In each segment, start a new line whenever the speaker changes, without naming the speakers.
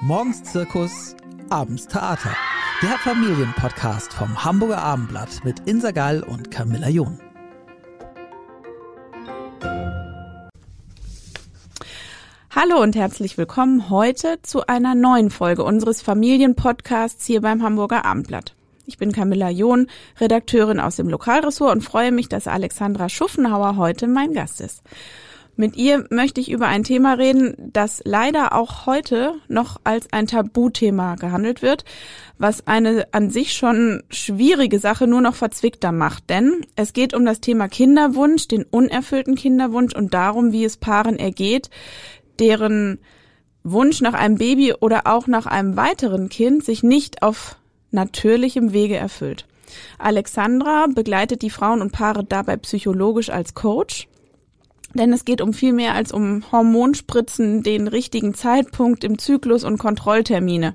Morgens Zirkus, abends Theater. Der Familienpodcast vom Hamburger Abendblatt mit Insa Gall und Camilla John.
Hallo und herzlich willkommen heute zu einer neuen Folge unseres Familienpodcasts hier beim Hamburger Abendblatt. Ich bin Camilla John, Redakteurin aus dem Lokalressort und freue mich, dass Alexandra Schuffenhauer heute mein Gast ist. Mit ihr möchte ich über ein Thema reden, das leider auch heute noch als ein Tabuthema gehandelt wird, was eine an sich schon schwierige Sache nur noch verzwickter macht. Denn es geht um das Thema Kinderwunsch, den unerfüllten Kinderwunsch und darum, wie es Paaren ergeht, deren Wunsch nach einem Baby oder auch nach einem weiteren Kind sich nicht auf natürlichem Wege erfüllt. Alexandra begleitet die Frauen und Paare dabei psychologisch als Coach. Denn es geht um viel mehr als um Hormonspritzen, den richtigen Zeitpunkt im Zyklus und Kontrolltermine.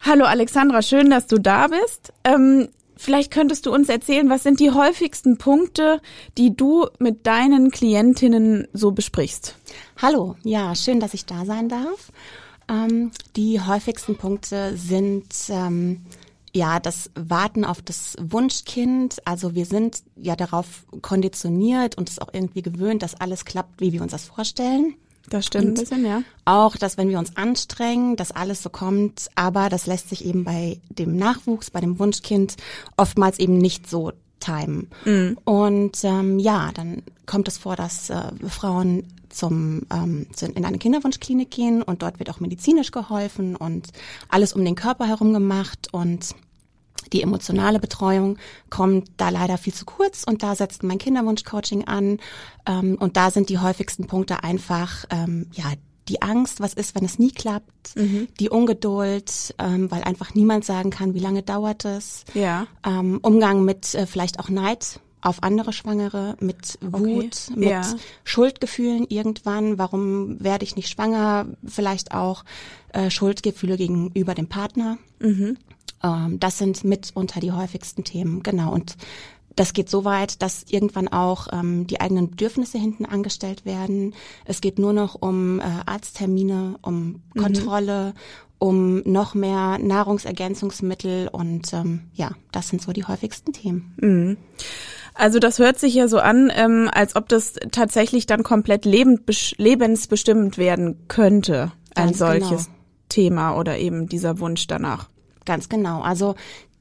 Hallo Alexandra, schön, dass du da bist. Ähm, vielleicht könntest du uns erzählen, was sind die häufigsten Punkte, die du mit deinen Klientinnen so besprichst?
Hallo, ja, schön, dass ich da sein darf. Ähm, die häufigsten Punkte sind ähm, ja das Warten auf das Wunschkind. Also wir sind ja darauf konditioniert und es auch irgendwie gewöhnt, dass alles klappt, wie wir uns das vorstellen.
Das stimmt
Und
ein bisschen, ja.
Auch, dass wenn wir uns anstrengen, dass alles so kommt, aber das lässt sich eben bei dem Nachwuchs, bei dem Wunschkind oftmals eben nicht so timen. Und ähm, ja, dann kommt es vor, dass äh, Frauen zum, ähm, zu, in eine Kinderwunschklinik gehen und dort wird auch medizinisch geholfen und alles um den Körper herum gemacht und die emotionale Betreuung kommt da leider viel zu kurz und da setzt mein Kinderwunschcoaching an ähm, und da sind die häufigsten Punkte einfach ähm, ja die Angst, was ist, wenn es nie klappt, die Ungeduld, ähm, weil einfach niemand sagen kann, wie lange dauert es,
Ja.
ähm, Umgang mit äh, vielleicht auch Neid auf andere Schwangere, mit Wut, mit
ja.
Schuldgefühlen irgendwann, warum werde ich nicht schwanger, vielleicht auch äh, Schuldgefühle gegenüber dem Partner. Ähm, das sind mitunter die häufigsten Themen, genau. Und das geht so weit, dass irgendwann auch ähm, die eigenen Bedürfnisse hinten angestellt werden. Es geht nur noch um äh, Arzttermine, um Kontrolle, um noch mehr Nahrungsergänzungsmittel und ähm, ja, das sind so die häufigsten Themen.
Also das hört sich ja so an, ähm, als ob das tatsächlich dann komplett lebend, lebensbestimmend werden könnte, ein
Ganz
solches
genau.
Thema oder eben dieser Wunsch danach.
Ganz genau. Also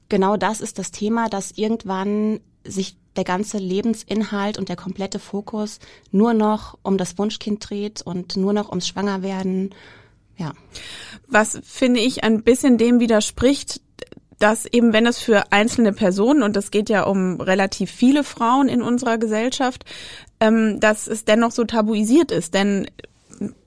genau das ist das Thema, dass irgendwann sich der ganze Lebensinhalt und der komplette Fokus nur noch um das Wunschkind dreht und nur noch ums Schwangerwerden. Ja.
Was finde ich ein bisschen dem widerspricht, dass eben wenn es für einzelne Personen, und es geht ja um relativ viele Frauen in unserer Gesellschaft, ähm, dass es dennoch so tabuisiert ist. Denn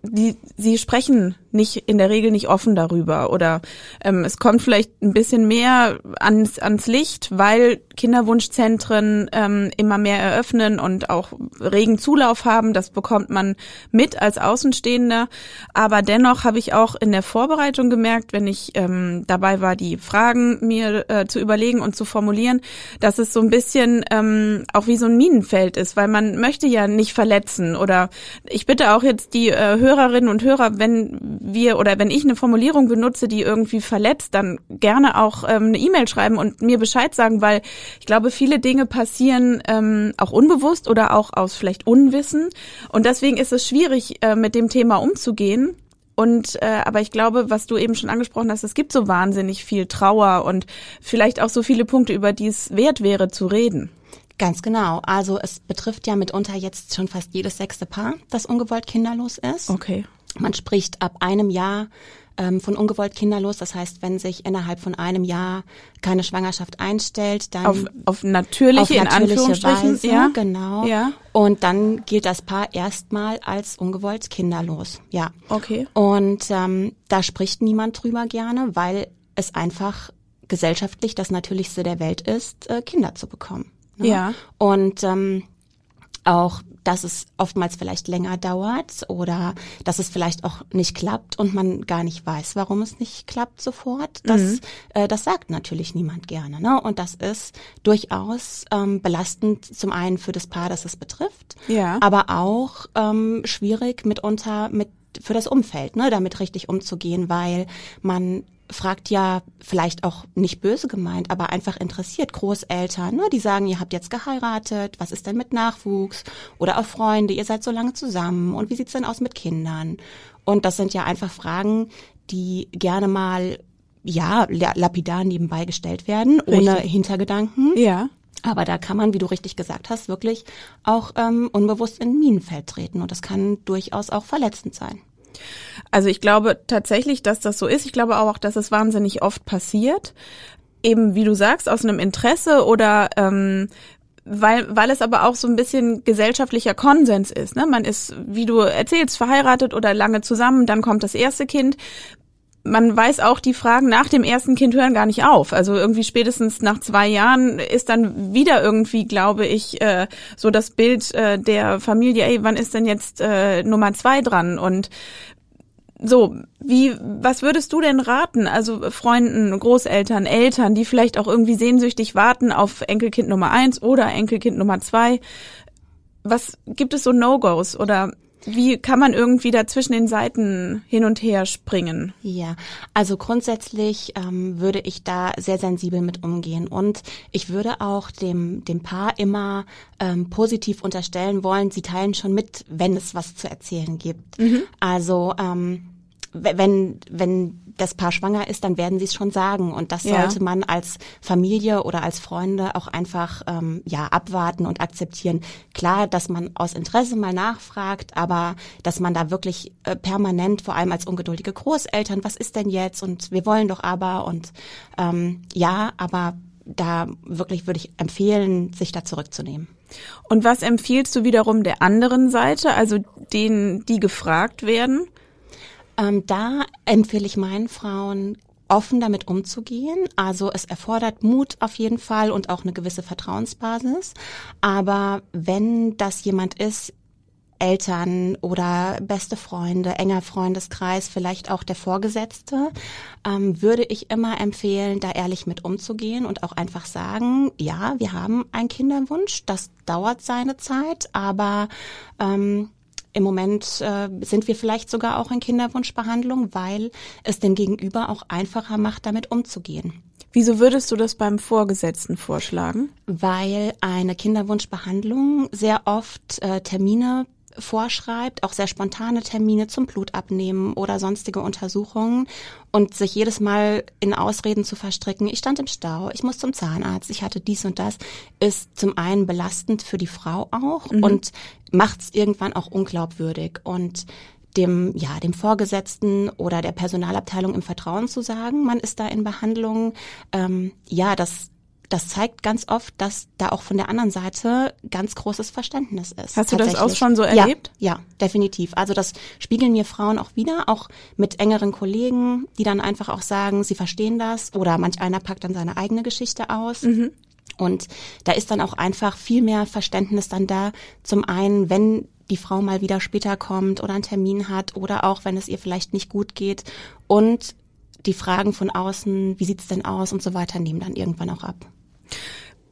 die, sie sprechen nicht in der Regel nicht offen darüber oder ähm, es kommt vielleicht ein bisschen mehr ans, ans Licht, weil Kinderwunschzentren ähm, immer mehr eröffnen und auch regen Zulauf haben. Das bekommt man mit als Außenstehender. Aber dennoch habe ich auch in der Vorbereitung gemerkt, wenn ich ähm, dabei war, die Fragen mir äh, zu überlegen und zu formulieren, dass es so ein bisschen ähm, auch wie so ein Minenfeld ist, weil man möchte ja nicht verletzen oder ich bitte auch jetzt die äh, Hörerinnen und Hörer, wenn wir oder wenn ich eine Formulierung benutze, die irgendwie verletzt, dann gerne auch ähm, eine E-Mail schreiben und mir Bescheid sagen, weil ich glaube, viele Dinge passieren ähm, auch unbewusst oder auch aus vielleicht Unwissen und deswegen ist es schwierig, äh, mit dem Thema umzugehen. Und äh, aber ich glaube, was du eben schon angesprochen hast, es gibt so wahnsinnig viel Trauer und vielleicht auch so viele Punkte, über die es wert wäre zu reden.
Ganz genau. Also es betrifft ja mitunter jetzt schon fast jedes sechste Paar, das ungewollt kinderlos ist.
Okay.
Man spricht ab einem Jahr ähm, von ungewollt kinderlos. Das heißt, wenn sich innerhalb von einem Jahr keine Schwangerschaft einstellt, dann
Auf, auf natürliche,
auf
in
natürliche
Anführungsstrichen,
Weise,
ja.
genau.
Ja.
Und dann gilt das Paar erstmal als ungewollt kinderlos. Ja.
Okay.
Und ähm, da spricht niemand drüber gerne, weil es einfach gesellschaftlich das Natürlichste der Welt ist, äh, Kinder zu bekommen. Ne?
Ja.
Und ähm, auch, dass es oftmals vielleicht länger dauert oder dass es vielleicht auch nicht klappt und man gar nicht weiß, warum es nicht klappt sofort. Das, äh, das sagt natürlich niemand gerne. Ne? Und das ist durchaus ähm, belastend zum einen für das Paar, das es betrifft,
Ja.
aber auch ähm, schwierig mitunter mit für das Umfeld, ne, damit richtig umzugehen, weil man fragt ja vielleicht auch nicht böse gemeint, aber einfach interessiert Großeltern, ne, die sagen, ihr habt jetzt geheiratet, was ist denn mit Nachwuchs oder auch Freunde, ihr seid so lange zusammen und wie sieht's denn aus mit Kindern? Und das sind ja einfach Fragen, die gerne mal ja lapidar nebenbei gestellt werden, Richtig. ohne Hintergedanken.
Ja.
Aber da kann man, wie du richtig gesagt hast, wirklich auch ähm, unbewusst in Minenfeld treten und das kann durchaus auch verletzend sein.
Also ich glaube tatsächlich, dass das so ist. Ich glaube auch, dass es wahnsinnig oft passiert. Eben, wie du sagst, aus einem Interesse oder ähm, weil, weil es aber auch so ein bisschen gesellschaftlicher Konsens ist. Ne? Man ist, wie du erzählst, verheiratet oder lange zusammen, dann kommt das erste Kind man weiß auch, die Fragen nach dem ersten Kind hören gar nicht auf. Also irgendwie spätestens nach zwei Jahren ist dann wieder irgendwie, glaube ich, äh, so das Bild äh, der Familie, ey, wann ist denn jetzt äh, Nummer zwei dran? Und so, wie, was würdest du denn raten? Also Freunden, Großeltern, Eltern, die vielleicht auch irgendwie sehnsüchtig warten auf Enkelkind Nummer eins oder Enkelkind Nummer zwei. Was gibt es so No-Gos oder wie kann man irgendwie da zwischen den Seiten hin und her springen?
Ja, also grundsätzlich ähm, würde ich da sehr sensibel mit umgehen und ich würde auch dem, dem Paar immer ähm, positiv unterstellen wollen, sie teilen schon mit, wenn es was zu erzählen gibt. Mhm. Also ähm, wenn, wenn das Paar schwanger ist, dann werden sie es schon sagen. Und das ja. sollte man als Familie oder als Freunde auch einfach ähm, ja abwarten und akzeptieren. Klar, dass man aus Interesse mal nachfragt, aber dass man da wirklich äh, permanent, vor allem als ungeduldige Großeltern, was ist denn jetzt? Und wir wollen doch aber und ähm, ja, aber da wirklich würde ich empfehlen, sich da zurückzunehmen.
Und was empfiehlst du wiederum der anderen Seite, also denen, die gefragt werden?
Ähm, da empfehle ich meinen Frauen, offen damit umzugehen. Also es erfordert Mut auf jeden Fall und auch eine gewisse Vertrauensbasis. Aber wenn das jemand ist, Eltern oder beste Freunde, enger Freundeskreis, vielleicht auch der Vorgesetzte, ähm, würde ich immer empfehlen, da ehrlich mit umzugehen und auch einfach sagen, ja, wir haben einen Kinderwunsch, das dauert seine Zeit, aber ähm, im Moment äh, sind wir vielleicht sogar auch in Kinderwunschbehandlung, weil es dem Gegenüber auch einfacher macht, damit umzugehen.
Wieso würdest du das beim Vorgesetzten vorschlagen?
Weil eine Kinderwunschbehandlung sehr oft äh, Termine vorschreibt, auch sehr spontane Termine zum Blutabnehmen oder sonstige Untersuchungen und sich jedes Mal in Ausreden zu verstricken, ich stand im Stau, ich muss zum Zahnarzt, ich hatte dies und das, ist zum einen belastend für die Frau auch mhm. und macht es irgendwann auch unglaubwürdig und dem, ja, dem Vorgesetzten oder der Personalabteilung im Vertrauen zu sagen, man ist da in Behandlung, ähm, ja, das das zeigt ganz oft, dass da auch von der anderen Seite ganz großes Verständnis ist.
Hast du das auch schon so erlebt?
Ja, ja, definitiv. Also das spiegeln mir Frauen auch wieder, auch mit engeren Kollegen, die dann einfach auch sagen, sie verstehen das oder manch einer packt dann seine eigene Geschichte aus. Mhm. Und da ist dann auch einfach viel mehr Verständnis dann da. Zum einen, wenn die Frau mal wieder später kommt oder einen Termin hat oder auch wenn es ihr vielleicht nicht gut geht und die Fragen von außen, wie sieht's denn aus und so weiter, nehmen dann irgendwann auch ab.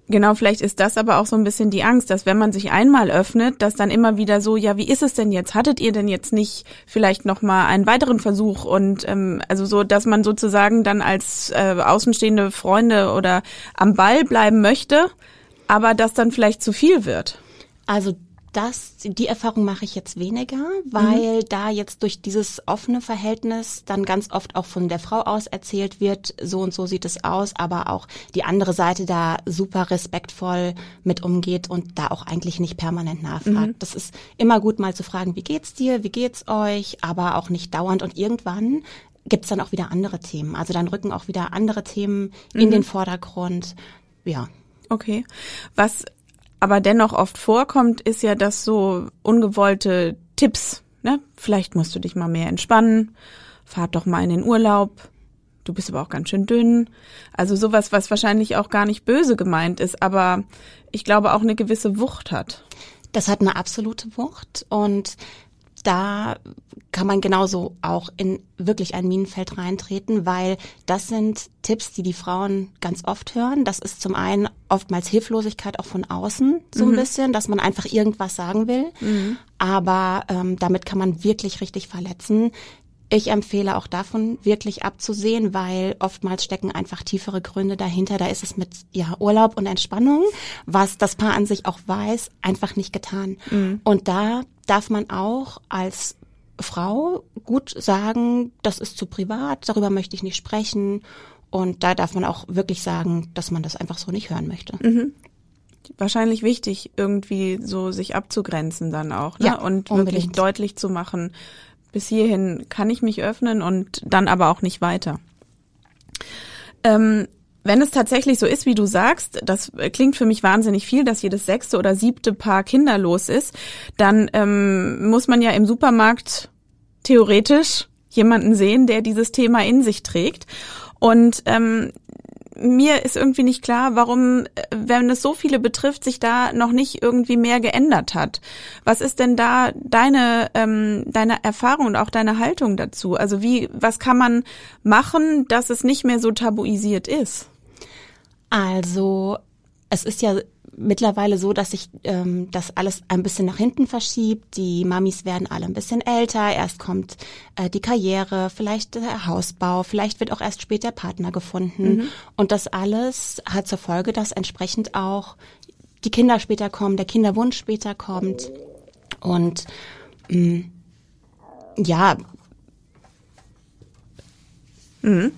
Genau, vielleicht ist das aber auch so ein bisschen die Angst, dass wenn man sich einmal öffnet, dass dann immer wieder so, ja, wie ist es denn jetzt? Hattet ihr denn jetzt nicht vielleicht noch mal einen weiteren Versuch und ähm, also so, dass man sozusagen dann als äh, außenstehende Freunde oder am Ball bleiben möchte, aber das dann vielleicht zu viel wird.
Also das, die Erfahrung mache ich jetzt weniger, weil mhm. da jetzt durch dieses offene Verhältnis dann ganz oft auch von der Frau aus erzählt wird, so und so sieht es aus, aber auch die andere Seite da super respektvoll mit umgeht und da auch eigentlich nicht permanent nachfragt. Mhm. Das ist immer gut mal zu fragen, wie geht's dir, wie geht's euch, aber auch nicht dauernd und irgendwann gibt's dann auch wieder andere Themen. Also dann rücken auch wieder andere Themen mhm. in den Vordergrund. Ja.
Okay. Was aber dennoch oft vorkommt, ist ja, dass so ungewollte Tipps, ne? Vielleicht musst du dich mal mehr entspannen, fahr doch mal in den Urlaub, du bist aber auch ganz schön dünn. Also sowas, was wahrscheinlich auch gar nicht böse gemeint ist, aber ich glaube auch eine gewisse Wucht hat.
Das hat eine absolute Wucht und da kann man genauso auch in wirklich ein Minenfeld reintreten, weil das sind Tipps, die die Frauen ganz oft hören. Das ist zum einen oftmals Hilflosigkeit auch von außen so ein mhm. bisschen, dass man einfach irgendwas sagen will. Mhm. Aber ähm, damit kann man wirklich richtig verletzen. Ich empfehle auch davon wirklich abzusehen, weil oftmals stecken einfach tiefere Gründe dahinter. Da ist es mit ja Urlaub und Entspannung, was das Paar an sich auch weiß, einfach nicht getan. Mhm. Und da darf man auch als Frau gut sagen, das ist zu privat, darüber möchte ich nicht sprechen. Und da darf man auch wirklich sagen, dass man das einfach so nicht hören möchte. Mhm.
Wahrscheinlich wichtig, irgendwie so sich abzugrenzen dann auch, ne?
Ja,
und
unbedingt.
wirklich deutlich zu machen, bis hierhin kann ich mich öffnen und dann aber auch nicht weiter. Ähm, wenn es tatsächlich so ist, wie du sagst, das klingt für mich wahnsinnig viel, dass jedes sechste oder siebte Paar kinderlos ist, dann ähm, muss man ja im Supermarkt theoretisch jemanden sehen, der dieses Thema in sich trägt. Und ähm, mir ist irgendwie nicht klar, warum, äh, wenn es so viele betrifft, sich da noch nicht irgendwie mehr geändert hat. Was ist denn da deine ähm, deine Erfahrung und auch deine Haltung dazu? Also wie, was kann man machen, dass es nicht mehr so tabuisiert ist?
Also es ist ja mittlerweile so, dass sich ähm, das alles ein bisschen nach hinten verschiebt. Die Mamis werden alle ein bisschen älter. Erst kommt äh, die Karriere, vielleicht der Hausbau, vielleicht wird auch erst später Partner gefunden. Mhm. Und das alles hat zur Folge, dass entsprechend auch die Kinder später kommen, der Kinderwunsch später kommt. Und mh, mm, ja.
Mhm.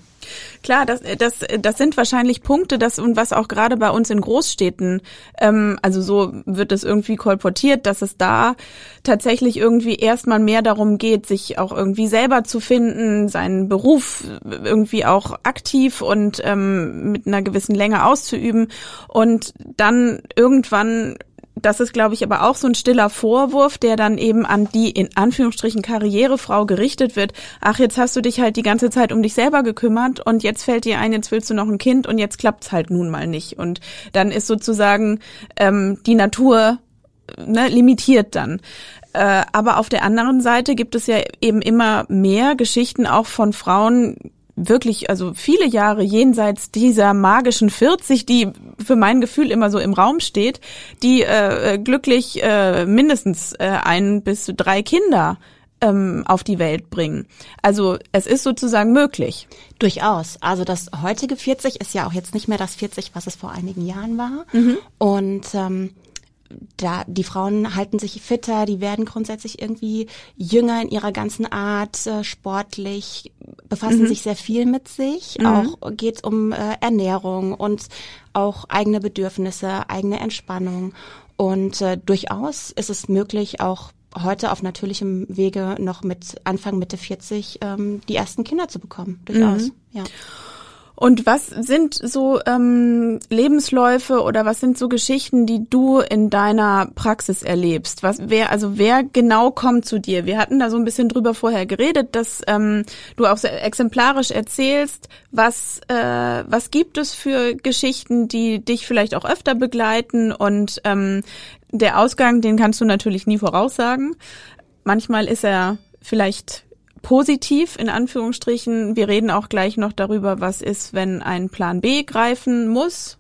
Klar, das, das, das sind wahrscheinlich Punkte, das und was auch gerade bei uns in Großstädten, ähm, also so wird es irgendwie kolportiert, dass es da tatsächlich irgendwie erstmal mehr darum geht, sich auch irgendwie selber zu finden, seinen Beruf irgendwie auch aktiv und ähm, mit einer gewissen Länge auszuüben. Und dann irgendwann das ist, glaube ich, aber auch so ein stiller Vorwurf, der dann eben an die in Anführungsstrichen Karrierefrau gerichtet wird. Ach, jetzt hast du dich halt die ganze Zeit um dich selber gekümmert und jetzt fällt dir ein, jetzt willst du noch ein Kind und jetzt klappt's halt nun mal nicht. Und dann ist sozusagen ähm, die Natur ne, limitiert dann. Äh, aber auf der anderen Seite gibt es ja eben immer mehr Geschichten auch von Frauen, wirklich, also viele Jahre jenseits dieser magischen 40, die für mein Gefühl immer so im Raum steht, die äh, glücklich äh, mindestens äh, ein bis drei Kinder ähm, auf die Welt bringen. Also es ist sozusagen möglich.
Durchaus. Also das heutige 40 ist ja auch jetzt nicht mehr das 40, was es vor einigen Jahren war. Mhm. Und ähm, da die Frauen halten sich fitter, die werden grundsätzlich irgendwie jünger in ihrer ganzen Art, äh, sportlich, befassen mhm. sich sehr viel mit sich. Mhm. Auch geht um äh, Ernährung und auch eigene Bedürfnisse, eigene Entspannung. Und äh, durchaus ist es möglich, auch heute auf natürlichem Wege noch mit Anfang Mitte 40 ähm, die ersten Kinder zu bekommen. Durchaus, mhm. ja.
Und was sind so ähm, Lebensläufe oder was sind so Geschichten, die du in deiner Praxis erlebst? Was wer also wer genau kommt zu dir? Wir hatten da so ein bisschen drüber vorher geredet, dass ähm, du auch sehr exemplarisch erzählst, was äh, was gibt es für Geschichten, die dich vielleicht auch öfter begleiten und ähm, der Ausgang, den kannst du natürlich nie voraussagen. Manchmal ist er vielleicht positiv in Anführungsstrichen. Wir reden auch gleich noch darüber, was ist, wenn ein Plan B greifen muss.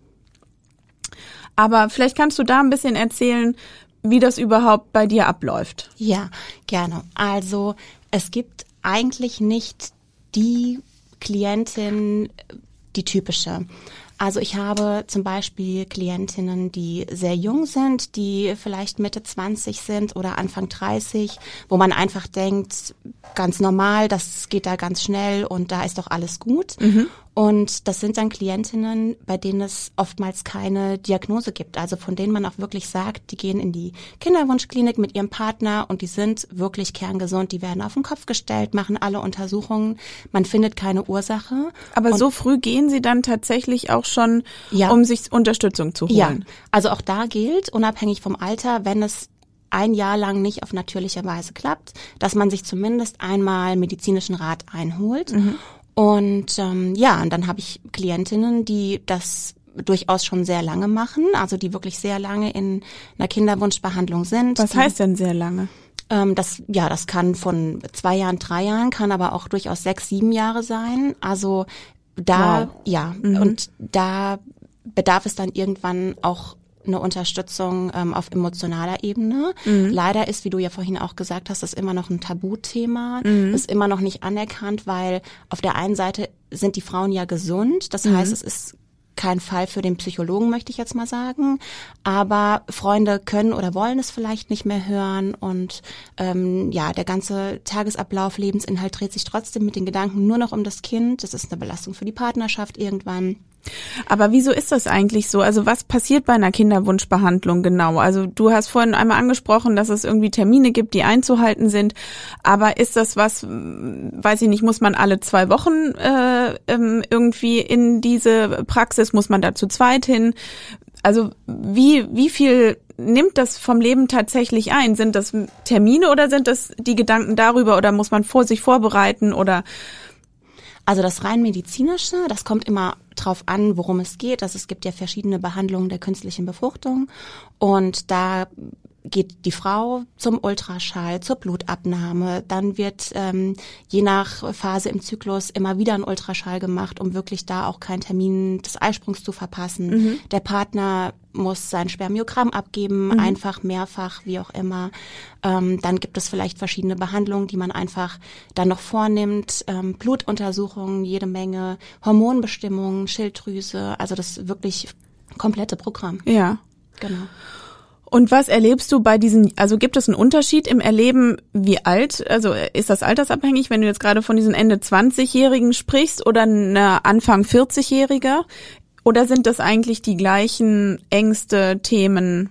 Aber vielleicht kannst du da ein bisschen erzählen, wie das überhaupt bei dir abläuft.
Ja, gerne. Also es gibt eigentlich nicht die Klientin, die typische. Also ich habe zum Beispiel Klientinnen, die sehr jung sind, die vielleicht Mitte 20 sind oder Anfang 30, wo man einfach denkt, ganz normal, das geht da ganz schnell und da ist doch alles gut. Mhm. Und das sind dann Klientinnen, bei denen es oftmals keine Diagnose gibt. Also von denen man auch wirklich sagt, die gehen in die Kinderwunschklinik mit ihrem Partner und die sind wirklich kerngesund. Die werden auf den Kopf gestellt, machen alle Untersuchungen. Man findet keine Ursache.
Aber und so früh gehen sie dann tatsächlich auch schon, ja. um sich Unterstützung zu holen. Ja,
also auch da gilt, unabhängig vom Alter, wenn es ein Jahr lang nicht auf natürliche Weise klappt, dass man sich zumindest einmal medizinischen Rat einholt. Mhm. Und ähm, ja, und dann habe ich Klientinnen, die das durchaus schon sehr lange machen, also die wirklich sehr lange in einer Kinderwunschbehandlung sind.
Was heißt denn sehr lange?
Ähm, das, ja, das kann von zwei Jahren, drei Jahren, kann aber auch durchaus sechs, sieben Jahre sein. Also da, wow. ja, mhm. und da bedarf es dann irgendwann auch eine Unterstützung ähm, auf emotionaler Ebene. Mhm. Leider ist, wie du ja vorhin auch gesagt hast, das immer noch ein Tabuthema, mhm. ist immer noch nicht anerkannt, weil auf der einen Seite sind die Frauen ja gesund, das mhm. heißt, es ist kein Fall für den Psychologen, möchte ich jetzt mal sagen. Aber Freunde können oder wollen es vielleicht nicht mehr hören und ähm, ja, der ganze Tagesablauf, Lebensinhalt dreht sich trotzdem mit den Gedanken nur noch um das Kind. Das ist eine Belastung für die Partnerschaft irgendwann.
Aber wieso ist das eigentlich so? Also was passiert bei einer Kinderwunschbehandlung genau? Also du hast vorhin einmal angesprochen, dass es irgendwie Termine gibt, die einzuhalten sind. Aber ist das was, weiß ich nicht, muss man alle zwei Wochen äh, ähm, irgendwie in diese Praxis, muss man da zu zweit hin? Also wie, wie viel nimmt das vom Leben tatsächlich ein? Sind das Termine oder sind das die Gedanken darüber oder muss man vor sich vorbereiten oder
also das rein medizinische, das kommt immer drauf an, worum es geht. Also es gibt ja verschiedene Behandlungen der künstlichen Befruchtung und da geht die Frau zum Ultraschall, zur Blutabnahme. Dann wird ähm, je nach Phase im Zyklus immer wieder ein Ultraschall gemacht, um wirklich da auch keinen Termin des Eisprungs zu verpassen. Mhm. Der Partner muss sein Spermiogramm abgeben, mhm. einfach, mehrfach, wie auch immer. Ähm, dann gibt es vielleicht verschiedene Behandlungen, die man einfach dann noch vornimmt. Ähm, Blutuntersuchungen, jede Menge, Hormonbestimmungen, Schilddrüse, also das wirklich komplette Programm.
Ja. Genau. Und was erlebst du bei diesen, also gibt es einen Unterschied im Erleben, wie alt, also ist das altersabhängig, wenn du jetzt gerade von diesen Ende 20-Jährigen sprichst oder eine Anfang 40-Jähriger? Oder sind das eigentlich die gleichen Ängste, Themen?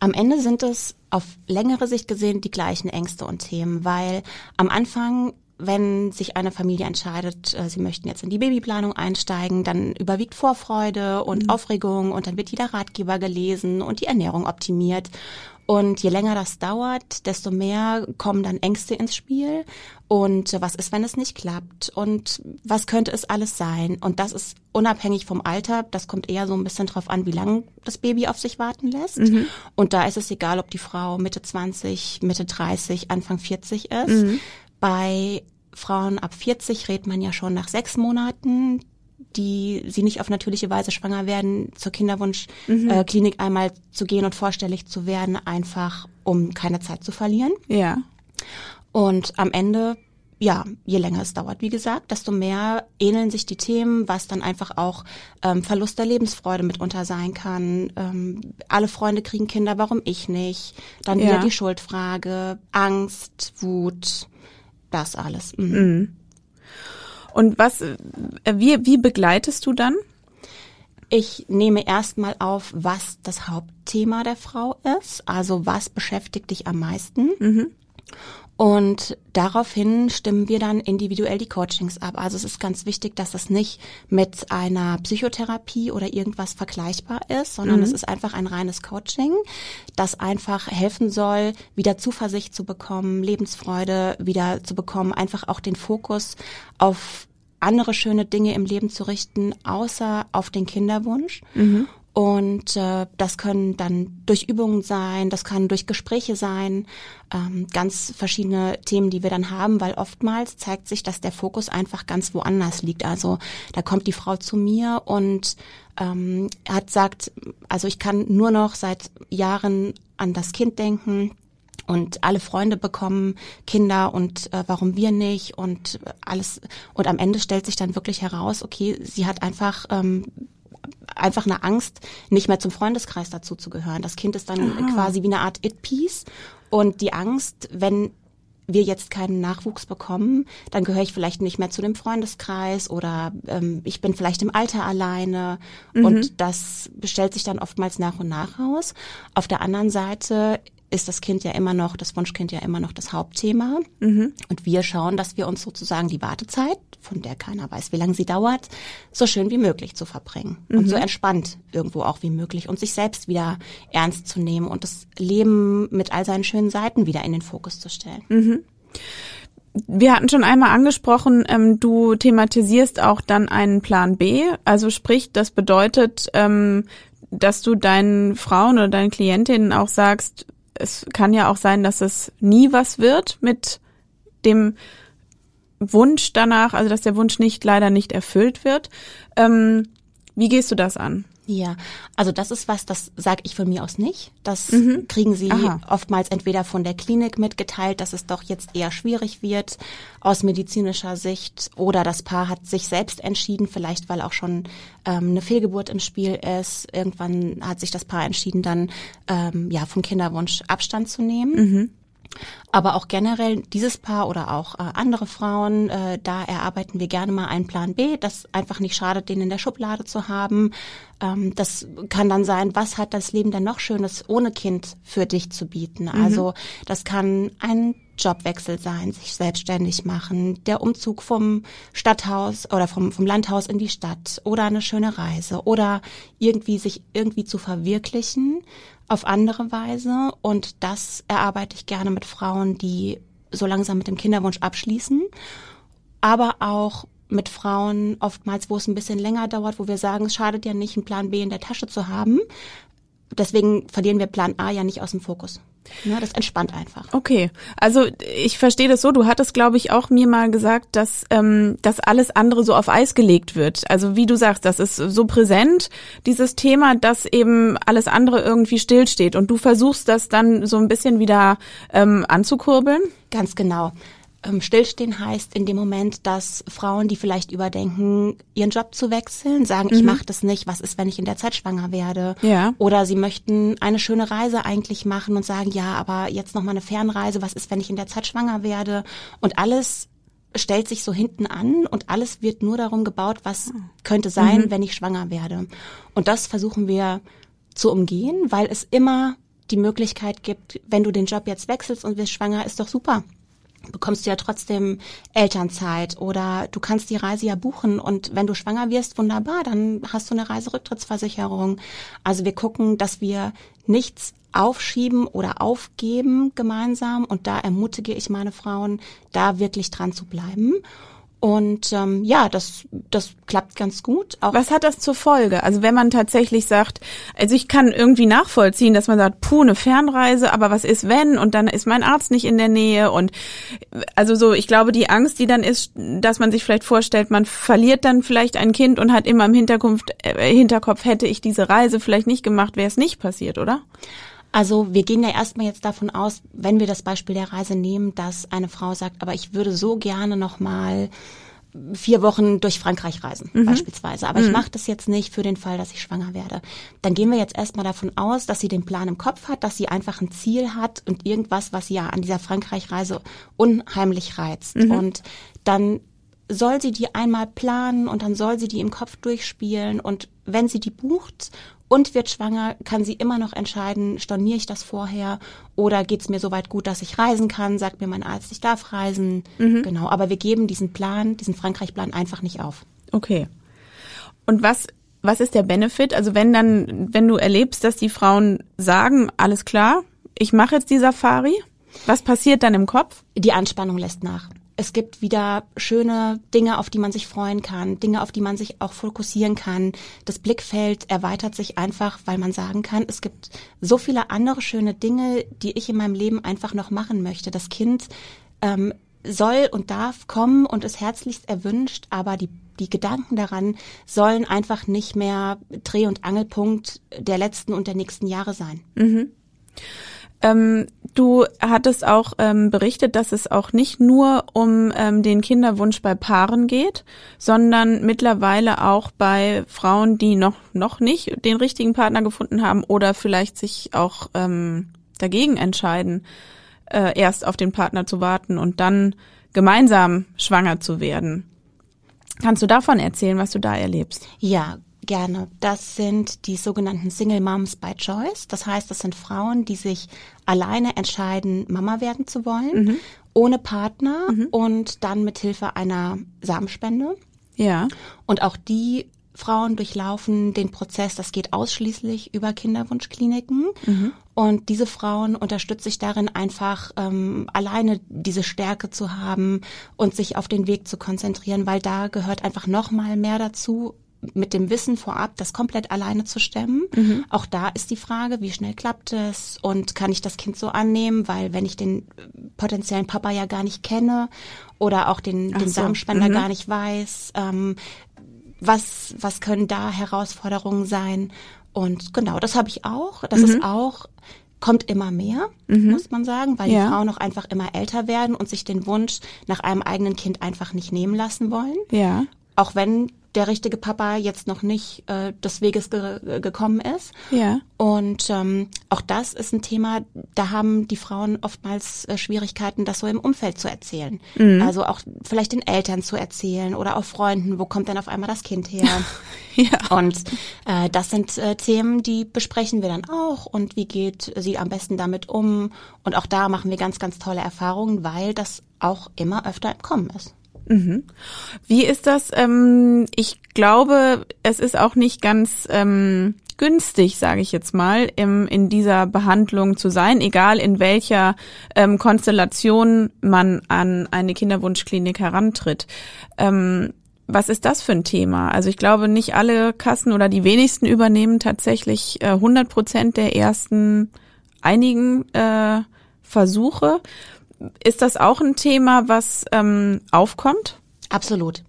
Am Ende sind es auf längere Sicht gesehen die gleichen Ängste und Themen, weil am Anfang wenn sich eine Familie entscheidet, äh, sie möchten jetzt in die Babyplanung einsteigen, dann überwiegt Vorfreude und mhm. Aufregung und dann wird jeder Ratgeber gelesen und die Ernährung optimiert. Und je länger das dauert, desto mehr kommen dann Ängste ins Spiel. Und was ist, wenn es nicht klappt? Und was könnte es alles sein? Und das ist unabhängig vom Alter. Das kommt eher so ein bisschen drauf an, wie lange das Baby auf sich warten lässt. Mhm. Und da ist es egal, ob die Frau Mitte 20, Mitte 30, Anfang 40 ist. Mhm. Bei Frauen ab 40 redet man ja schon nach sechs Monaten, die sie nicht auf natürliche Weise schwanger werden, zur Kinderwunschklinik mhm. äh, einmal zu gehen und vorstellig zu werden, einfach um keine Zeit zu verlieren.
Ja.
Und am Ende, ja, je länger es dauert, wie gesagt, desto mehr ähneln sich die Themen, was dann einfach auch ähm, Verlust der Lebensfreude mitunter sein kann. Ähm, alle Freunde kriegen Kinder, warum ich nicht? Dann ja. wieder die Schuldfrage, Angst, Wut, das alles. Mhm. Mhm.
Und was, äh, wie, wie begleitest du dann?
Ich nehme erstmal auf, was das Hauptthema der Frau ist, also was beschäftigt dich am meisten. Mhm. Und daraufhin stimmen wir dann individuell die Coachings ab. Also es ist ganz wichtig, dass das nicht mit einer Psychotherapie oder irgendwas vergleichbar ist, sondern mhm. es ist einfach ein reines Coaching, das einfach helfen soll, wieder Zuversicht zu bekommen, Lebensfreude wieder zu bekommen, einfach auch den Fokus auf andere schöne Dinge im Leben zu richten, außer auf den Kinderwunsch. Mhm. Und äh, das können dann durch Übungen sein, das kann durch Gespräche sein, ähm, ganz verschiedene Themen, die wir dann haben, weil oftmals zeigt sich, dass der Fokus einfach ganz woanders liegt. Also da kommt die Frau zu mir und ähm, hat sagt, also ich kann nur noch seit Jahren an das Kind denken und alle Freunde bekommen Kinder und äh, warum wir nicht und alles und am Ende stellt sich dann wirklich heraus, okay, sie hat einfach ähm, einfach eine Angst, nicht mehr zum Freundeskreis dazu zu gehören. Das Kind ist dann Aha. quasi wie eine Art It-Piece und die Angst, wenn wir jetzt keinen Nachwuchs bekommen, dann gehöre ich vielleicht nicht mehr zu dem Freundeskreis oder ähm, ich bin vielleicht im Alter alleine mhm. und das stellt sich dann oftmals nach und nach raus. Auf der anderen Seite ist das Kind ja immer noch, das Wunschkind ja immer noch das Hauptthema. Mhm. Und wir schauen, dass wir uns sozusagen die Wartezeit, von der keiner weiß, wie lange sie dauert, so schön wie möglich zu verbringen. Mhm. Und so entspannt irgendwo auch wie möglich und sich selbst wieder ernst zu nehmen und das Leben mit all seinen schönen Seiten wieder in den Fokus zu stellen.
Mhm. Wir hatten schon einmal angesprochen, ähm, du thematisierst auch dann einen Plan B. Also sprich, das bedeutet, ähm, dass du deinen Frauen oder deinen Klientinnen auch sagst, es kann ja auch sein, dass es nie was wird mit dem Wunsch danach, also dass der Wunsch nicht leider nicht erfüllt wird. Ähm, wie gehst du das an?
Ja, also das ist was, das sage ich von mir aus nicht. Das mhm. kriegen sie Aha. oftmals entweder von der Klinik mitgeteilt, dass es doch jetzt eher schwierig wird aus medizinischer Sicht, oder das Paar hat sich selbst entschieden, vielleicht weil auch schon ähm, eine Fehlgeburt im Spiel ist. Irgendwann hat sich das Paar entschieden, dann ähm, ja vom Kinderwunsch Abstand zu nehmen. Mhm. Aber auch generell dieses Paar oder auch äh, andere Frauen, äh, da erarbeiten wir gerne mal einen Plan B, das einfach nicht schadet, den in der Schublade zu haben. Ähm, das kann dann sein, was hat das Leben denn noch Schönes ohne Kind für dich zu bieten? Mhm. Also das kann ein Jobwechsel sein, sich selbstständig machen, der Umzug vom Stadthaus oder vom, vom Landhaus in die Stadt oder eine schöne Reise oder irgendwie sich irgendwie zu verwirklichen auf andere Weise. Und das erarbeite ich gerne mit Frauen, die so langsam mit dem Kinderwunsch abschließen, aber auch mit Frauen oftmals, wo es ein bisschen länger dauert, wo wir sagen, es schadet ja nicht, einen Plan B in der Tasche zu haben. Deswegen verlieren wir Plan A ja nicht aus dem Fokus. Ja, das entspannt einfach.
Okay, also ich verstehe das so. Du hattest, glaube ich, auch mir mal gesagt, dass ähm, dass alles andere so auf Eis gelegt wird. Also wie du sagst, das ist so präsent dieses Thema, dass eben alles andere irgendwie stillsteht und du versuchst das dann so ein bisschen wieder ähm, anzukurbeln.
Ganz genau. Ähm, stillstehen heißt in dem Moment, dass Frauen, die vielleicht überdenken, ihren Job zu wechseln, sagen, mhm. ich mache das nicht, was ist, wenn ich in der Zeit schwanger werde? Ja. Oder sie möchten eine schöne Reise eigentlich machen und sagen, ja, aber jetzt noch mal eine Fernreise, was ist, wenn ich in der Zeit schwanger werde? Und alles stellt sich so hinten an und alles wird nur darum gebaut, was könnte sein, mhm. wenn ich schwanger werde. Und das versuchen wir zu umgehen, weil es immer die Möglichkeit gibt, wenn du den Job jetzt wechselst und wirst schwanger, ist doch super bekommst du ja trotzdem Elternzeit oder du kannst die Reise ja buchen und wenn du schwanger wirst, wunderbar, dann hast du eine Reiserücktrittsversicherung. Also wir gucken, dass wir nichts aufschieben oder aufgeben gemeinsam und da ermutige ich meine Frauen, da wirklich dran zu bleiben und ähm, ja, das, das klappt ganz gut.
Auch Was hat das zur Folge? Also wenn man tatsächlich sagt, also ich kann irgendwie nachvollziehen, dass man sagt, puh, eine Fernreise, aber was ist wenn? Und dann ist mein Arzt nicht in der Nähe. Und also so, ich glaube, die Angst, die dann ist, dass man sich vielleicht vorstellt, man verliert dann vielleicht ein Kind und hat immer im Hinterkopf, äh, Hinterkopf hätte ich diese Reise vielleicht nicht gemacht, wäre es nicht passiert, oder?
Also wir gehen ja erstmal jetzt davon aus, wenn wir das Beispiel der Reise nehmen, dass eine Frau sagt, aber ich würde so gerne noch mal vier Wochen durch Frankreich reisen, mhm. beispielsweise. Aber mhm. ich mache das jetzt nicht für den Fall, dass ich schwanger werde. Dann gehen wir jetzt erstmal davon aus, dass sie den Plan im Kopf hat, dass sie einfach ein Ziel hat und irgendwas, was sie ja an dieser Frankreich-Reise unheimlich reizt. Mhm. Und dann soll sie die einmal planen und dann soll sie die im Kopf durchspielen und wenn sie die bucht und wird schwanger, kann sie immer noch entscheiden, storniere ich das vorher oder geht es mir soweit gut, dass ich reisen kann, sagt mir mein Arzt, ich darf reisen. Mhm. Genau, aber wir geben diesen Plan, diesen Frankreich-Plan einfach nicht auf.
Okay. Und was was ist der Benefit? Also wenn dann, wenn du erlebst, dass die Frauen sagen, alles klar, ich mache jetzt die Safari, was passiert dann im Kopf?
Die Anspannung lässt nach es gibt wieder schöne Dinge, auf die man sich freuen kann, Dinge, auf die man sich auch fokussieren kann. Das Blickfeld erweitert sich einfach, weil man sagen kann, es gibt so viele andere schöne Dinge, die ich in meinem Leben einfach noch machen möchte. Das Kind ähm, soll und darf kommen und ist herzlichst erwünscht, aber die die Gedanken daran sollen einfach nicht mehr Dreh- und Angelpunkt der letzten und der nächsten Jahre sein.
Mhm. Ähm, du hattest auch ähm, berichtet, dass es auch nicht nur um ähm, den Kinderwunsch bei Paaren geht, sondern mittlerweile auch bei Frauen, die noch noch nicht den richtigen Partner gefunden haben oder vielleicht sich auch ähm, dagegen entscheiden, äh, erst auf den Partner zu warten und dann gemeinsam schwanger zu werden. Kannst du davon erzählen, was du da erlebst?
Ja, Gerne. Das sind die sogenannten Single Moms by Choice. Das heißt, das sind Frauen, die sich alleine entscheiden, Mama werden zu wollen, mhm. ohne Partner mhm. und dann mit Hilfe einer Samenspende.
Ja.
Und auch die Frauen durchlaufen den Prozess, das geht ausschließlich über Kinderwunschkliniken. Mhm. Und diese Frauen unterstütze ich darin, einfach ähm, alleine diese Stärke zu haben und sich auf den Weg zu konzentrieren, weil da gehört einfach noch mal mehr dazu, mit dem Wissen vorab, das komplett alleine zu stemmen. Mhm. Auch da ist die Frage, wie schnell klappt es und kann ich das Kind so annehmen, weil wenn ich den potenziellen Papa ja gar nicht kenne oder auch den, den so. Samenspender mhm. gar nicht weiß, ähm, was, was können da Herausforderungen sein? Und genau, das habe ich auch. Das mhm. ist auch kommt immer mehr, mhm. muss man sagen, weil ja. die Frauen auch einfach immer älter werden und sich den Wunsch nach einem eigenen Kind einfach nicht nehmen lassen wollen.
Ja.
Auch wenn der richtige Papa jetzt noch nicht äh, des Weges ge gekommen ist.
Ja.
Und ähm, auch das ist ein Thema, da haben die Frauen oftmals äh, Schwierigkeiten, das so im Umfeld zu erzählen. Mhm. Also auch vielleicht den Eltern zu erzählen oder auch Freunden, wo kommt denn auf einmal das Kind her? ja. Und äh, das sind äh, Themen, die besprechen wir dann auch und wie geht sie am besten damit um. Und auch da machen wir ganz, ganz tolle Erfahrungen, weil das auch immer öfter im Kommen ist.
Mhm. Wie ist das? Ähm, ich glaube, es ist auch nicht ganz ähm, günstig, sage ich jetzt mal, in dieser Behandlung zu sein, egal in welcher ähm, Konstellation man an eine Kinderwunschklinik herantritt. Was ist das für ein Thema? Also ich glaube, nicht alle Kassen oder die wenigsten übernehmen tatsächlich äh, 100 Prozent der ersten einigen äh, Versuche. Ist das auch ein Thema, was ähm, aufkommt?
Absolut.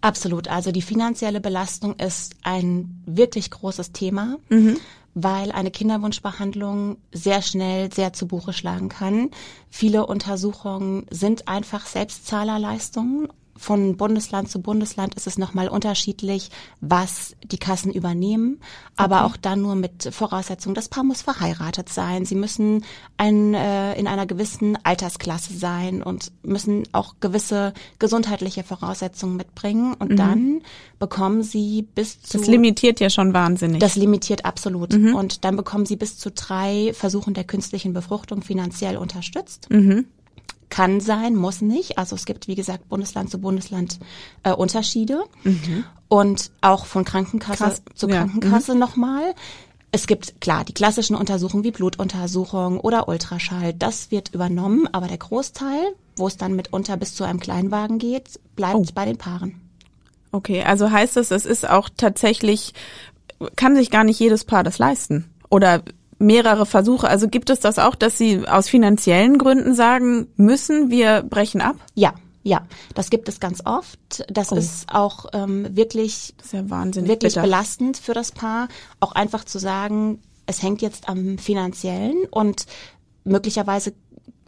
Absolut. Also die finanzielle Belastung ist ein wirklich großes Thema, mhm. weil eine Kinderwunschbehandlung sehr schnell sehr zu Buche schlagen kann. Viele Untersuchungen sind einfach Selbstzahlerleistungen von Bundesland zu Bundesland ist es nochmal unterschiedlich, was die Kassen übernehmen, aber auch dann nur mit Voraussetzung, das Paar muss verheiratet sein, sie müssen ein, äh, in einer gewissen Altersklasse sein und müssen auch gewisse gesundheitliche Voraussetzungen mitbringen und mhm. dann bekommen sie bis zu...
Das limitiert ja schon wahnsinnig.
Das limitiert absolut mhm. und dann bekommen sie bis zu drei Versuchen der künstlichen Befruchtung finanziell unterstützt. Mhm kann sein, muss nicht. Also es gibt, wie gesagt, Bundesland zu Bundesland äh, Unterschiede. Mhm. Und auch von Krankenkasse Krass. zu Krankenkasse ja. mhm. nochmal. Es gibt klar die klassischen Untersuchungen wie Blutuntersuchung oder Ultraschall. Das wird übernommen, aber der Großteil, wo es dann mitunter bis zu einem Kleinwagen geht, bleibt oh. bei den Paaren.
Okay, also heißt es, es ist auch tatsächlich, kann sich gar nicht jedes Paar das leisten? Oder mehrere Versuche. Also gibt es das auch, dass Sie aus finanziellen Gründen sagen müssen, wir brechen ab?
Ja. Ja, das gibt es ganz oft. Das oh. ist auch ähm, wirklich,
ist ja wahnsinnig
wirklich
bitter.
belastend für das Paar, auch einfach zu sagen, es hängt jetzt am finanziellen und möglicherweise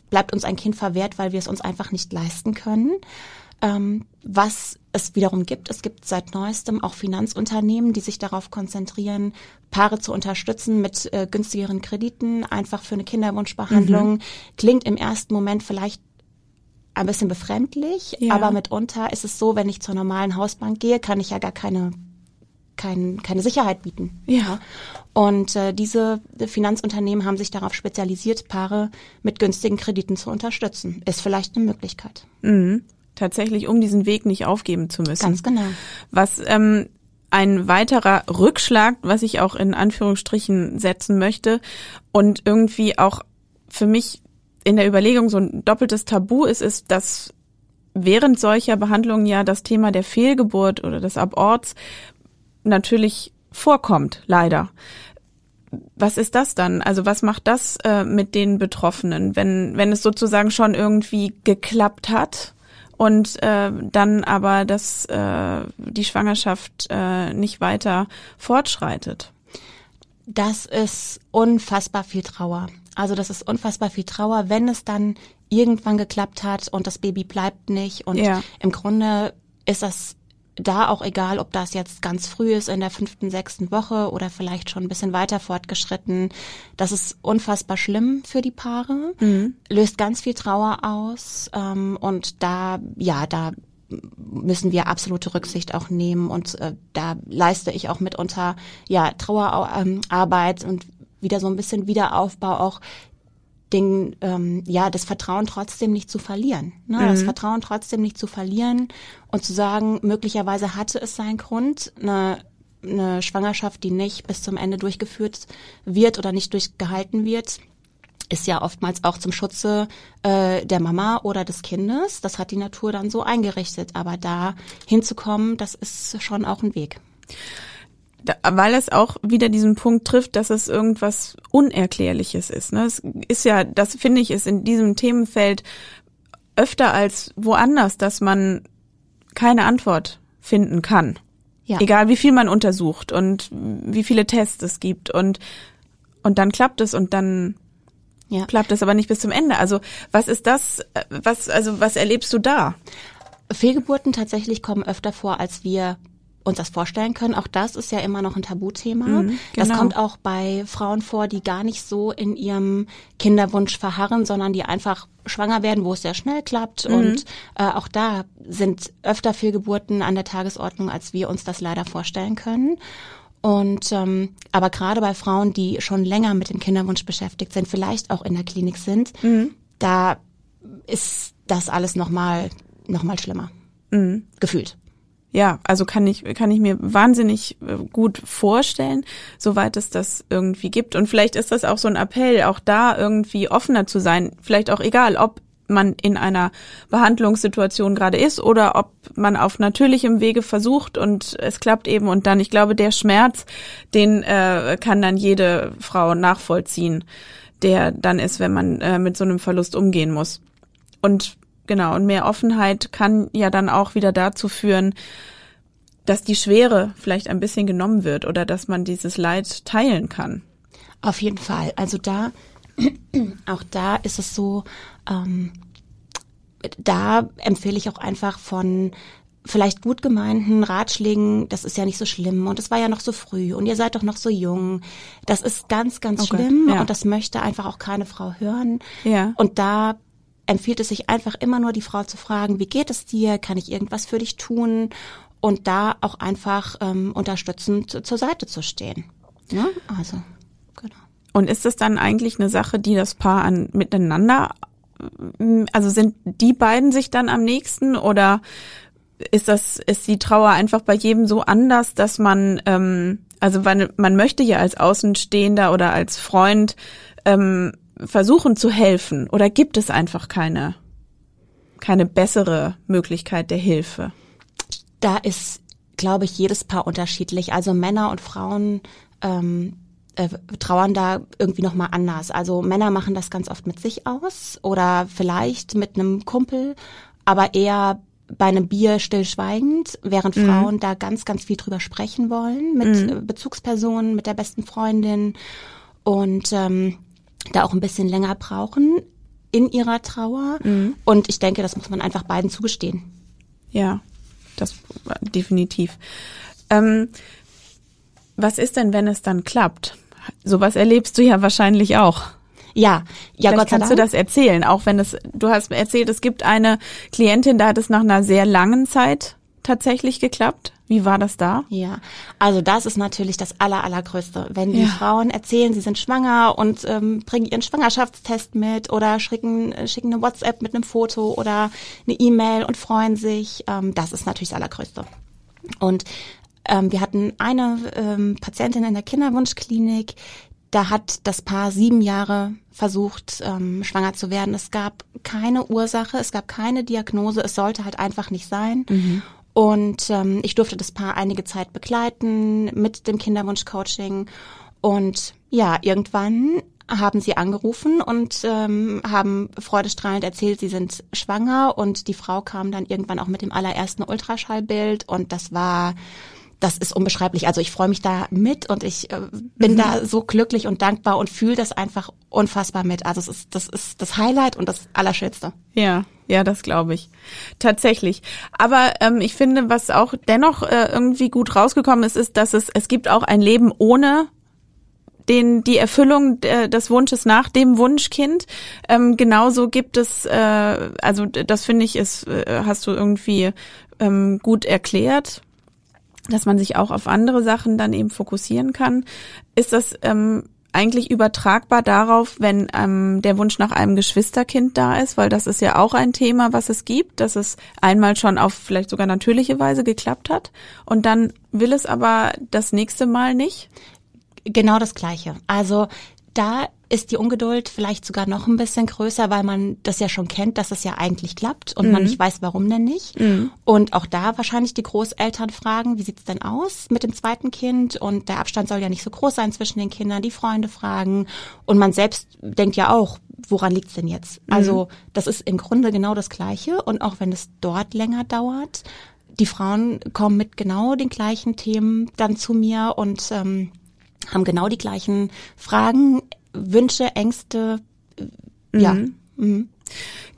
bleibt uns ein Kind verwehrt, weil wir es uns einfach nicht leisten können. Ähm, was es wiederum gibt, es gibt seit neuestem auch Finanzunternehmen, die sich darauf konzentrieren, Paare zu unterstützen mit äh, günstigeren Krediten, einfach für eine Kinderwunschbehandlung. Mhm. Klingt im ersten Moment vielleicht ein bisschen befremdlich, ja. aber mitunter ist es so, wenn ich zur normalen Hausbank gehe, kann ich ja gar keine kein, keine Sicherheit bieten.
Ja.
Und äh, diese Finanzunternehmen haben sich darauf spezialisiert, Paare mit günstigen Krediten zu unterstützen. Ist vielleicht eine Möglichkeit.
Mhm tatsächlich, um diesen Weg nicht aufgeben zu müssen.
Ganz genau.
Was ähm, ein weiterer Rückschlag, was ich auch in Anführungsstrichen setzen möchte und irgendwie auch für mich in der Überlegung so ein doppeltes Tabu ist, ist, dass während solcher Behandlungen ja das Thema der Fehlgeburt oder des Aborts natürlich vorkommt, leider. Was ist das dann? Also was macht das äh, mit den Betroffenen, wenn, wenn es sozusagen schon irgendwie geklappt hat und äh, dann aber dass äh, die Schwangerschaft äh, nicht weiter fortschreitet.
Das ist unfassbar viel Trauer. Also das ist unfassbar viel Trauer, wenn es dann irgendwann geklappt hat und das Baby bleibt nicht. Und ja. im Grunde ist das da auch egal, ob das jetzt ganz früh ist in der fünften, sechsten Woche oder vielleicht schon ein bisschen weiter fortgeschritten. Das ist unfassbar schlimm für die Paare, mhm. löst ganz viel Trauer aus ähm, und da, ja, da müssen wir absolute Rücksicht auch nehmen und äh, da leiste ich auch mitunter ja Trauerarbeit und wieder so ein bisschen Wiederaufbau auch den, ähm, ja, das Vertrauen trotzdem nicht zu verlieren. Ne? Mhm. Das Vertrauen trotzdem nicht zu verlieren und zu sagen, möglicherweise hatte es seinen Grund, eine, eine Schwangerschaft, die nicht bis zum Ende durchgeführt wird oder nicht durchgehalten wird, ist ja oftmals auch zum Schutze äh, der Mama oder des Kindes. Das hat die Natur dann so eingerichtet. Aber da hinzukommen, das ist schon auch ein Weg.
Da, weil es auch wieder diesen Punkt trifft, dass es irgendwas Unerklärliches ist. Ne? Es ist ja, das finde ich, ist in diesem Themenfeld öfter als woanders, dass man keine Antwort finden kann. Ja. Egal wie viel man untersucht und wie viele Tests es gibt und und dann klappt es und dann ja. klappt es aber nicht bis zum Ende. Also was ist das? Was also was erlebst du da?
Fehlgeburten tatsächlich kommen öfter vor, als wir uns das vorstellen können. Auch das ist ja immer noch ein Tabuthema. Mhm, genau. Das kommt auch bei Frauen vor, die gar nicht so in ihrem Kinderwunsch verharren, sondern die einfach schwanger werden, wo es sehr schnell klappt. Mhm. Und äh, auch da sind öfter Fehlgeburten an der Tagesordnung, als wir uns das leider vorstellen können. Und ähm, aber gerade bei Frauen, die schon länger mit dem Kinderwunsch beschäftigt sind, vielleicht auch in der Klinik sind, mhm. da ist das alles nochmal noch mal schlimmer. Mhm. Gefühlt
ja, also kann ich, kann ich mir wahnsinnig äh, gut vorstellen, soweit es das irgendwie gibt. Und vielleicht ist das auch so ein Appell, auch da irgendwie offener zu sein. Vielleicht auch egal, ob man in einer Behandlungssituation gerade ist oder ob man auf natürlichem Wege versucht und es klappt eben und dann, ich glaube, der Schmerz, den äh, kann dann jede Frau nachvollziehen, der dann ist, wenn man äh, mit so einem Verlust umgehen muss. Und Genau, und mehr Offenheit kann ja dann auch wieder dazu führen, dass die Schwere vielleicht ein bisschen genommen wird oder dass man dieses Leid teilen kann.
Auf jeden Fall. Also da, auch da ist es so, ähm, da empfehle ich auch einfach von vielleicht gut gemeinten Ratschlägen, das ist ja nicht so schlimm und es war ja noch so früh und ihr seid doch noch so jung. Das ist ganz, ganz okay, schlimm ja. und das möchte einfach auch keine Frau hören. Ja. Und da empfiehlt es sich einfach immer nur die Frau zu fragen, wie geht es dir, kann ich irgendwas für dich tun und da auch einfach ähm, unterstützend zur Seite zu stehen. Ja, also
genau. Und ist das dann eigentlich eine Sache, die das Paar an miteinander, also sind die beiden sich dann am nächsten oder ist das ist die Trauer einfach bei jedem so anders, dass man ähm, also man, man möchte ja als Außenstehender oder als Freund ähm, versuchen zu helfen oder gibt es einfach keine, keine bessere Möglichkeit der Hilfe?
Da ist, glaube ich, jedes Paar unterschiedlich. Also Männer und Frauen ähm, äh, trauern da irgendwie noch mal anders. Also Männer machen das ganz oft mit sich aus oder vielleicht mit einem Kumpel, aber eher bei einem Bier stillschweigend, während mhm. Frauen da ganz, ganz viel drüber sprechen wollen mit mhm. Bezugspersonen, mit der besten Freundin und ähm, da auch ein bisschen länger brauchen in ihrer Trauer. Mhm. Und ich denke, das muss man einfach beiden zugestehen.
Ja, das definitiv. Ähm, was ist denn, wenn es dann klappt? Sowas erlebst du ja wahrscheinlich auch.
Ja, ja,
Vielleicht Gott sei kannst Dank. du das erzählen, auch wenn es, du hast erzählt, es gibt eine Klientin, da hat es nach einer sehr langen Zeit tatsächlich geklappt. Wie war das da?
Ja, also das ist natürlich das aller, allergrößte. Wenn die ja. Frauen erzählen, sie sind schwanger und ähm, bringen ihren Schwangerschaftstest mit oder schicken, äh, schicken eine WhatsApp mit einem Foto oder eine E-Mail und freuen sich, ähm, das ist natürlich das allergrößte. Und ähm, wir hatten eine ähm, Patientin in der Kinderwunschklinik, da hat das Paar sieben Jahre versucht, ähm, schwanger zu werden. Es gab keine Ursache, es gab keine Diagnose, es sollte halt einfach nicht sein. Mhm. Und ähm, ich durfte das Paar einige Zeit begleiten mit dem Kinderwunsch-Coaching. Und ja, irgendwann haben sie angerufen und ähm, haben freudestrahlend erzählt, sie sind schwanger und die Frau kam dann irgendwann auch mit dem allerersten Ultraschallbild und das war das ist unbeschreiblich. Also ich freue mich da mit und ich äh, bin mhm. da so glücklich und dankbar und fühle das einfach unfassbar mit. Also es ist, das ist das Highlight und das Allerschönste.
Ja, ja, das glaube ich. Tatsächlich. Aber ähm, ich finde, was auch dennoch äh, irgendwie gut rausgekommen ist, ist, dass es, es gibt auch ein Leben ohne den, die Erfüllung äh, des Wunsches nach dem Wunschkind. Ähm, genauso gibt es, äh, also das finde ich, ist, äh, hast du irgendwie ähm, gut erklärt dass man sich auch auf andere Sachen dann eben fokussieren kann. Ist das ähm, eigentlich übertragbar darauf, wenn ähm, der Wunsch nach einem Geschwisterkind da ist, weil das ist ja auch ein Thema, was es gibt, dass es einmal schon auf vielleicht sogar natürliche Weise geklappt hat und dann will es aber das nächste Mal nicht?
Genau das Gleiche. Also da ist die Ungeduld vielleicht sogar noch ein bisschen größer, weil man das ja schon kennt, dass es ja eigentlich klappt und mhm. man nicht weiß, warum denn nicht. Mhm. Und auch da wahrscheinlich die Großeltern fragen, wie sieht's denn aus mit dem zweiten Kind? Und der Abstand soll ja nicht so groß sein zwischen den Kindern, die Freunde fragen. Und man selbst denkt ja auch, woran liegt's denn jetzt? Mhm. Also das ist im Grunde genau das Gleiche. Und auch wenn es dort länger dauert, die Frauen kommen mit genau den gleichen Themen dann zu mir und ähm, haben genau die gleichen Fragen, Wünsche, Ängste.
Mhm. Ja. Mhm.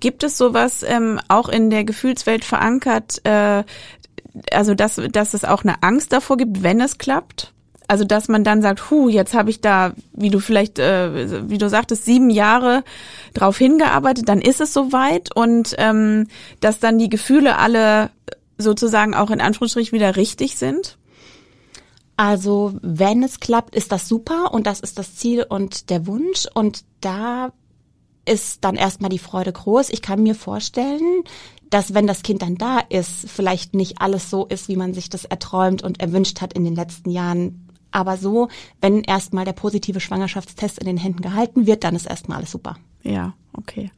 Gibt es sowas ähm, auch in der Gefühlswelt verankert, äh, also dass, dass es auch eine Angst davor gibt, wenn es klappt? Also dass man dann sagt, hu, jetzt habe ich da, wie du vielleicht, äh, wie du sagtest, sieben Jahre drauf hingearbeitet, dann ist es soweit und ähm, dass dann die Gefühle alle sozusagen auch in Anführungsstrich wieder richtig sind?
Also wenn es klappt, ist das super und das ist das Ziel und der Wunsch und da ist dann erstmal die Freude groß. Ich kann mir vorstellen, dass wenn das Kind dann da ist, vielleicht nicht alles so ist, wie man sich das erträumt und erwünscht hat in den letzten Jahren. Aber so, wenn erstmal der positive Schwangerschaftstest in den Händen gehalten wird, dann ist erstmal alles super.
Ja, okay.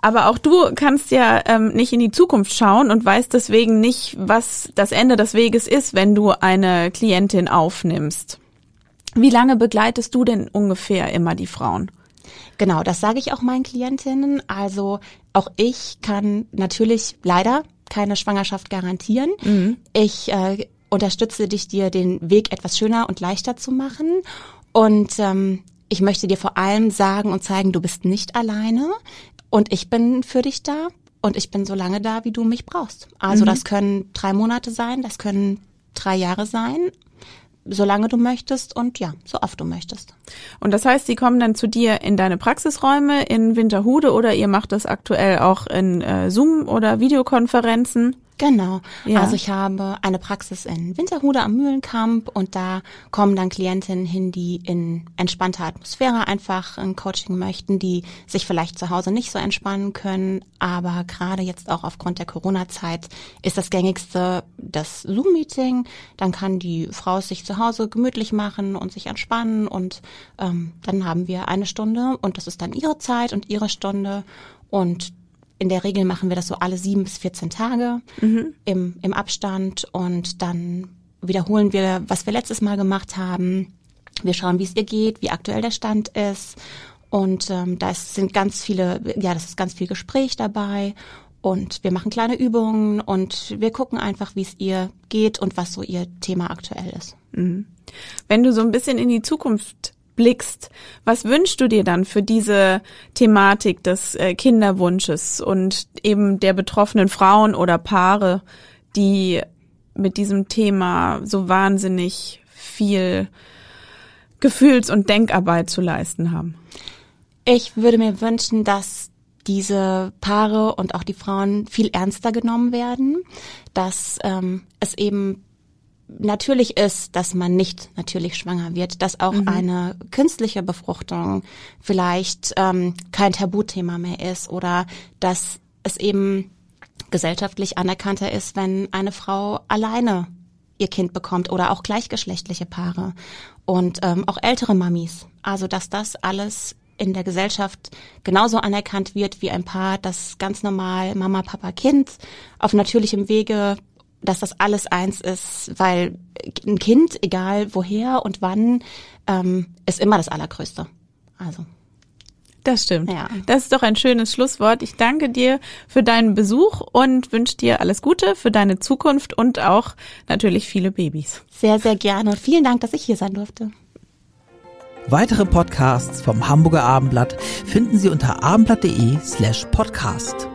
Aber auch du kannst ja ähm, nicht in die Zukunft schauen und weißt deswegen nicht, was das Ende des Weges ist, wenn du eine Klientin aufnimmst. Wie lange begleitest du denn ungefähr immer die Frauen?
Genau, das sage ich auch meinen Klientinnen. Also auch ich kann natürlich leider keine Schwangerschaft garantieren. Mhm. Ich äh, unterstütze dich, dir den Weg etwas schöner und leichter zu machen. Und ähm, ich möchte dir vor allem sagen und zeigen, du bist nicht alleine und ich bin für dich da und ich bin so lange da, wie du mich brauchst. Also mhm. das können drei Monate sein, das können drei Jahre sein, solange du möchtest und ja, so oft du möchtest.
Und das heißt, sie kommen dann zu dir in deine Praxisräume in Winterhude oder ihr macht das aktuell auch in äh, Zoom oder Videokonferenzen?
Genau. Ja. Also ich habe eine Praxis in Winterhude am Mühlenkamp und da kommen dann Klientinnen hin, die in entspannter Atmosphäre einfach ein Coaching möchten, die sich vielleicht zu Hause nicht so entspannen können. Aber gerade jetzt auch aufgrund der Corona-Zeit ist das gängigste das Zoom-Meeting. Dann kann die Frau sich zu Hause gemütlich machen und sich entspannen und ähm, dann haben wir eine Stunde und das ist dann ihre Zeit und ihre Stunde. Und in der Regel machen wir das so alle sieben bis 14 Tage mhm. im, im Abstand und dann wiederholen wir, was wir letztes Mal gemacht haben. Wir schauen, wie es ihr geht, wie aktuell der Stand ist. Und ähm, da sind ganz viele, ja, das ist ganz viel Gespräch dabei. Und wir machen kleine Übungen und wir gucken einfach, wie es ihr geht und was so ihr Thema aktuell ist. Mhm.
Wenn du so ein bisschen in die Zukunft blickst, was wünschst du dir dann für diese Thematik des äh, Kinderwunsches und eben der betroffenen Frauen oder Paare, die mit diesem Thema so wahnsinnig viel Gefühls- und Denkarbeit zu leisten haben?
Ich würde mir wünschen, dass diese Paare und auch die Frauen viel ernster genommen werden, dass ähm, es eben natürlich ist, dass man nicht natürlich schwanger wird, dass auch mhm. eine künstliche Befruchtung vielleicht ähm, kein Tabuthema mehr ist oder dass es eben gesellschaftlich anerkannter ist, wenn eine Frau alleine ihr Kind bekommt oder auch gleichgeschlechtliche Paare und ähm, auch ältere Mamis. Also dass das alles in der Gesellschaft genauso anerkannt wird wie ein Paar, das ganz normal Mama, Papa, Kind auf natürlichem Wege dass das alles eins ist, weil ein Kind, egal woher und wann, ähm, ist immer das Allergrößte. Also.
Das stimmt. Ja. Das ist doch ein schönes Schlusswort. Ich danke dir für deinen Besuch und wünsche dir alles Gute für deine Zukunft und auch natürlich viele Babys.
Sehr, sehr gerne und vielen Dank, dass ich hier sein durfte.
Weitere Podcasts vom Hamburger Abendblatt finden Sie unter abendblatt.de slash podcast.